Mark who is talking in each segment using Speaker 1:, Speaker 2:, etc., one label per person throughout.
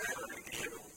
Speaker 1: married you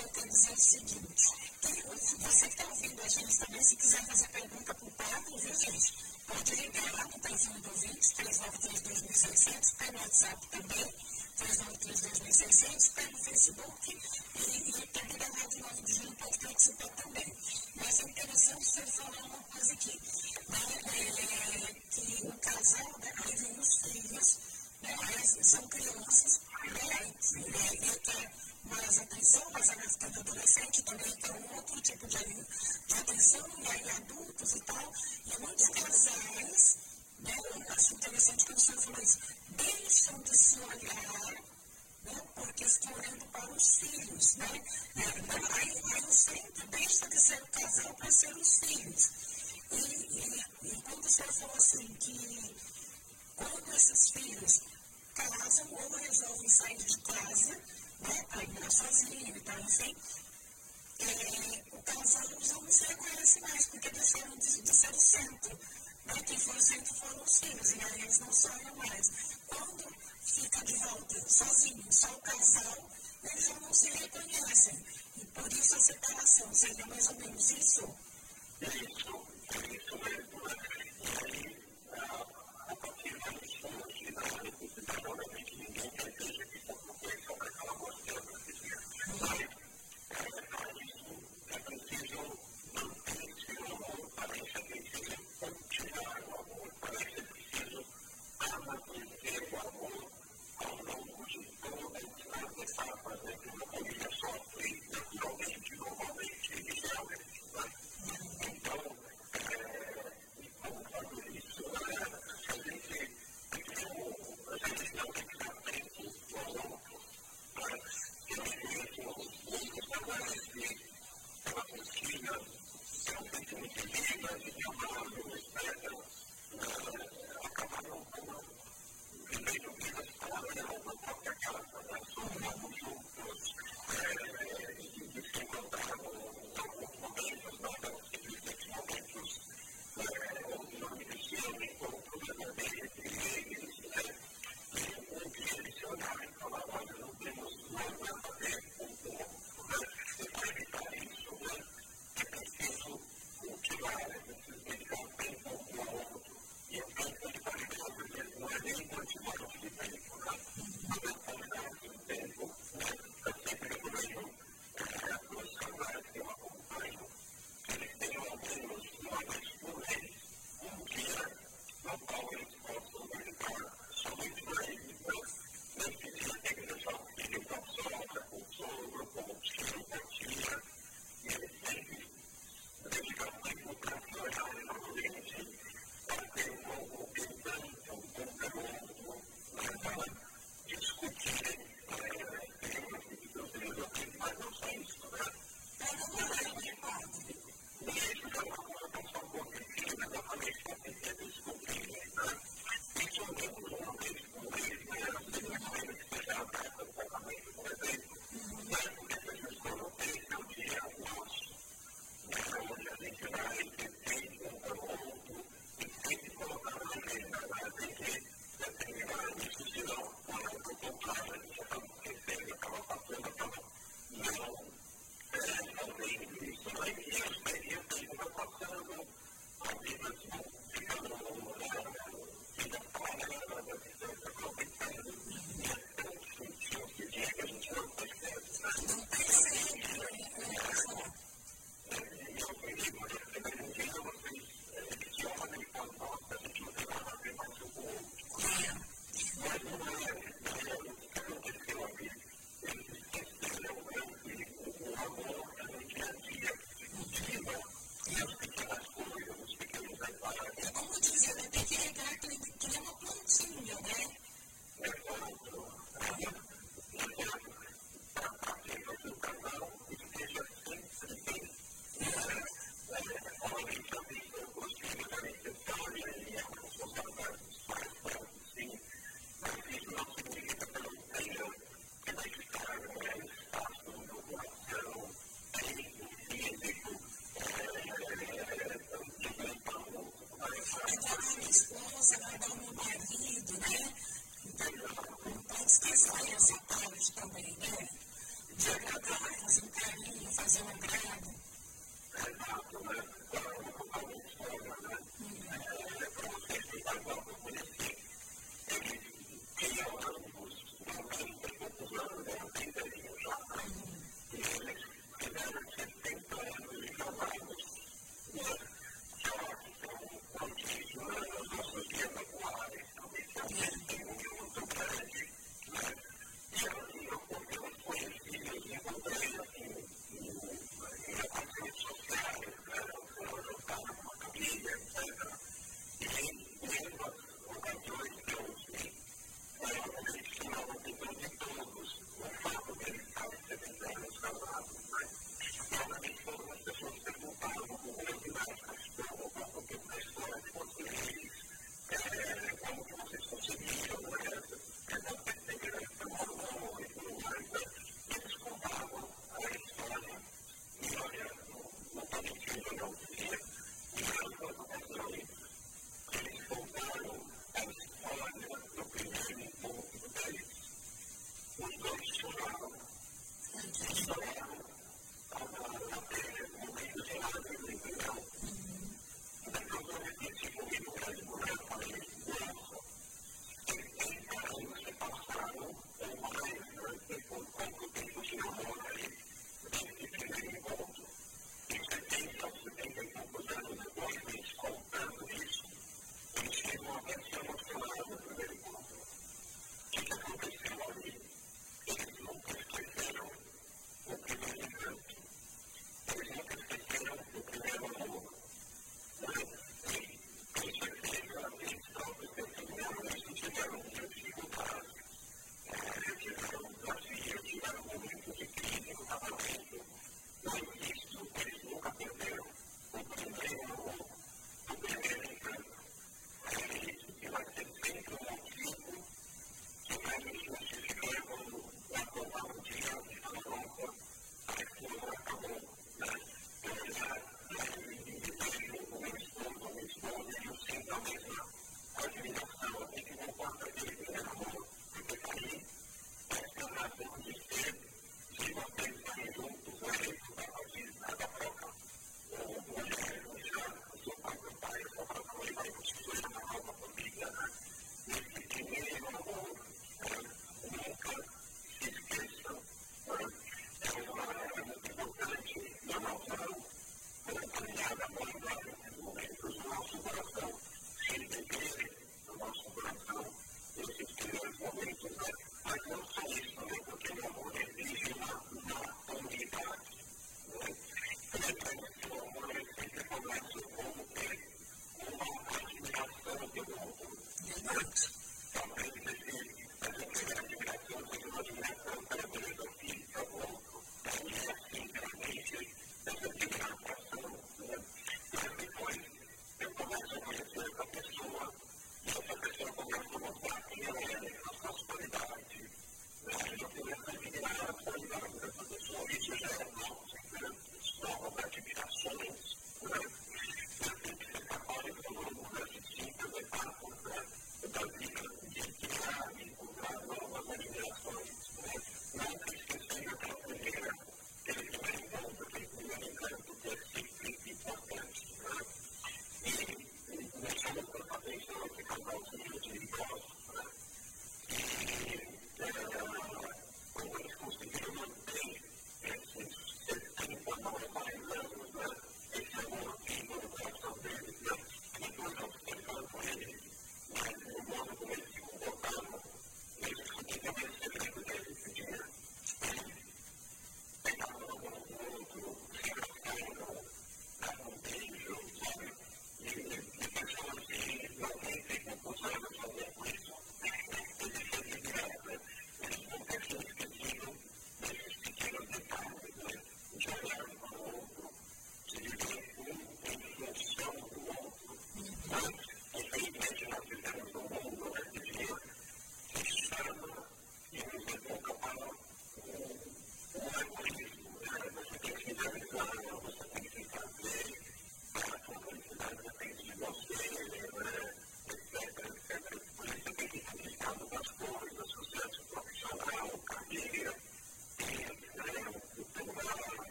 Speaker 1: eu quero dizer o seguinte: que você que está ouvindo a gente também, se quiser fazer pergunta para o Pablo, viu, gente? Pode ligar lá no telefone do ouvinte, 393 pelo WhatsApp também, 393 2600, pelo Facebook e saindo de casa, né, para ir sozinho então, e tal, enfim, é, o casal já não se reconhece mais, porque deixaram de, de ser o centro. Né, quem foi o centro foram os filhos, e aí eles não sonham mais. Quando fica de volta sozinho, só o casal, né, eles já não se reconhecem. E por isso a separação seria mais ou menos isso.
Speaker 2: Isso, é isso mesmo. Né? E aí,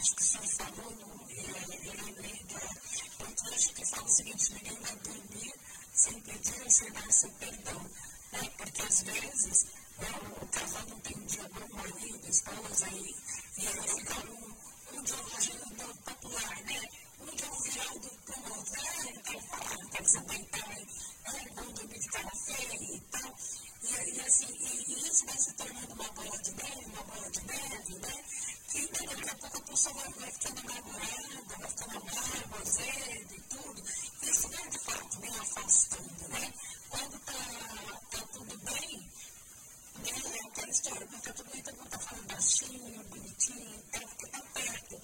Speaker 2: Uma
Speaker 1: parte que o senhor falou, eu lembrei da, trecho que fala o seguinte: ninguém vai dormir sem pedir ou sem seu perdão. Né? Porque às vezes o casal não tem um dia bom, marido, esposa, e, e aí fica um, um dia um popular, né? Um dia virado para o outro, ah, não quero falar, não quero se deitar, ah, vamos de cara feia e tal. E, e assim, e, e, isso vai se tornando uma bola de neve, uma bola de neve, né? Que daqui a pouco a pessoa vai, vai ficando amargurada, vai ficando amarga, azedo e tudo. Isso vai, de fato, me afastando, né? Quando está tá tudo bem, né? É aquela história, está tudo bem, todo mundo está falando baixinho, bonitinho, tá, porque está perto,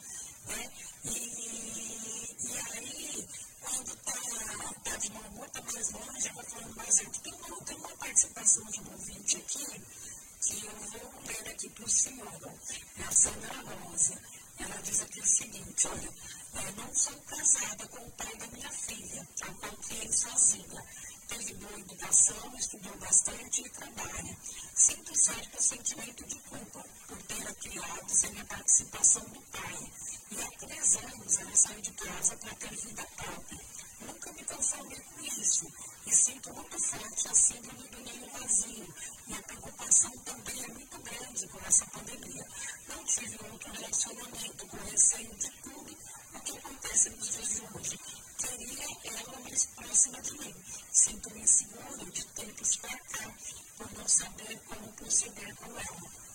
Speaker 1: não sou casada com o pai da minha filha, ao qual criei sozinha. Teve boa educação, estudou bastante e trabalha. Sinto certo sentimento de culpa por ter a criado sem a participação do pai. E há três anos ela saiu de casa para ter vida própria. Nunca me conformei com isso e sinto muito forte a síndrome do ninho vazio. E a preocupação também é muito grande com essa pandemia. Não tive outro relacionamento com receio de tudo o que acontece nos dias de hoje. Queria ela mais próxima de mim. Sinto-me inseguro de tempos para cá, por não saber como proceder com ela.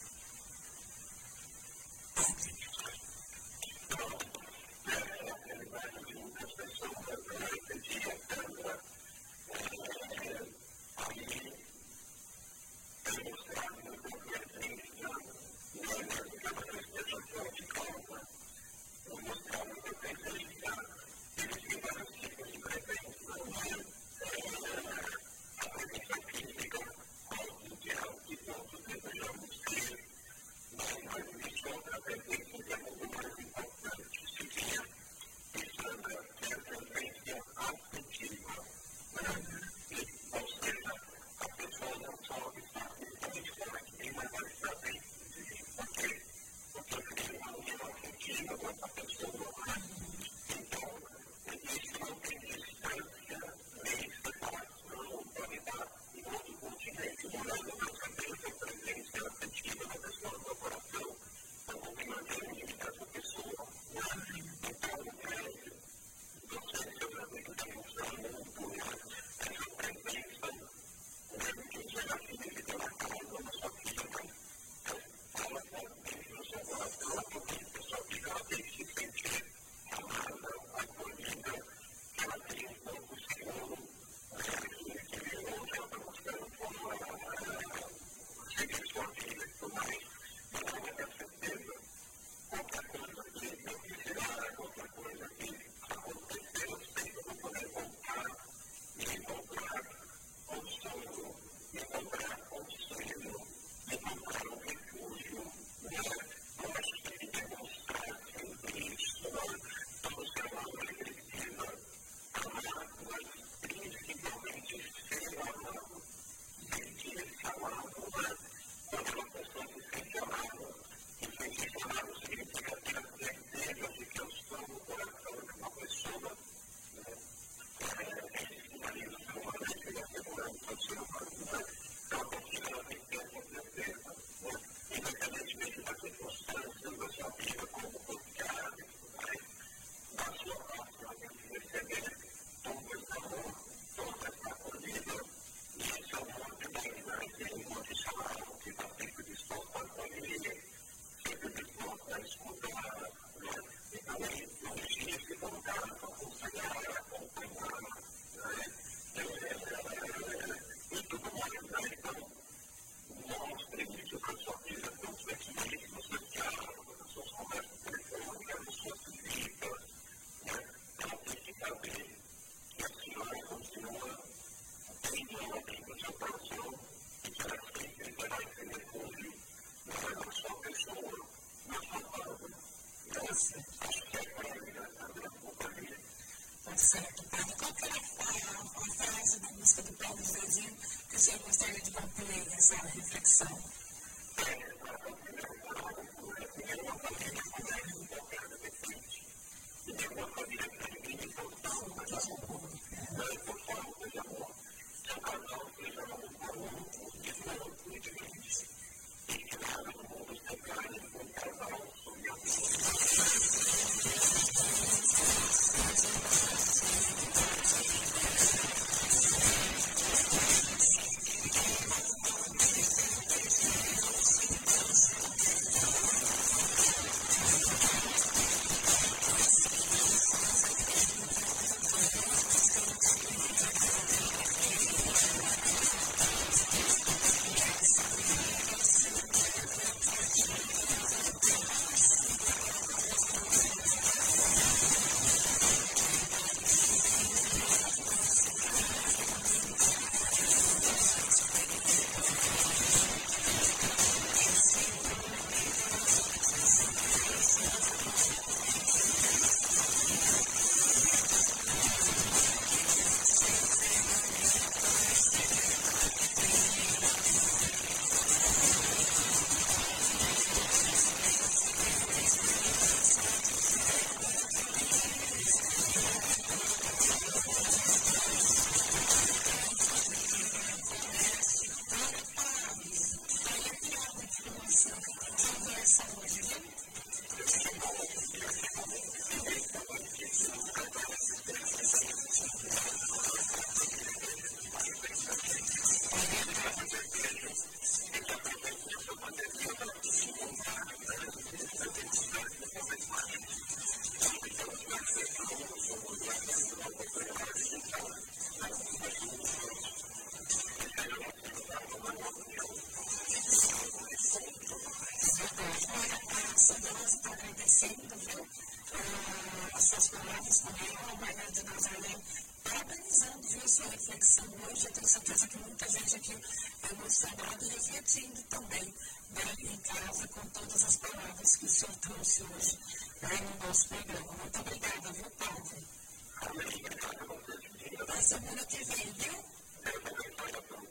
Speaker 2: Até semana que vem, viu?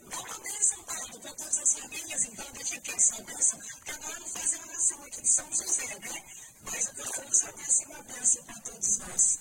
Speaker 2: Dá uma bênção, Padre, para todas as famílias, então, deixa aqui essa bênção, agora não faz a oração aqui de São José, né? Mas eu gostaria saber se uma bênção para todos nós.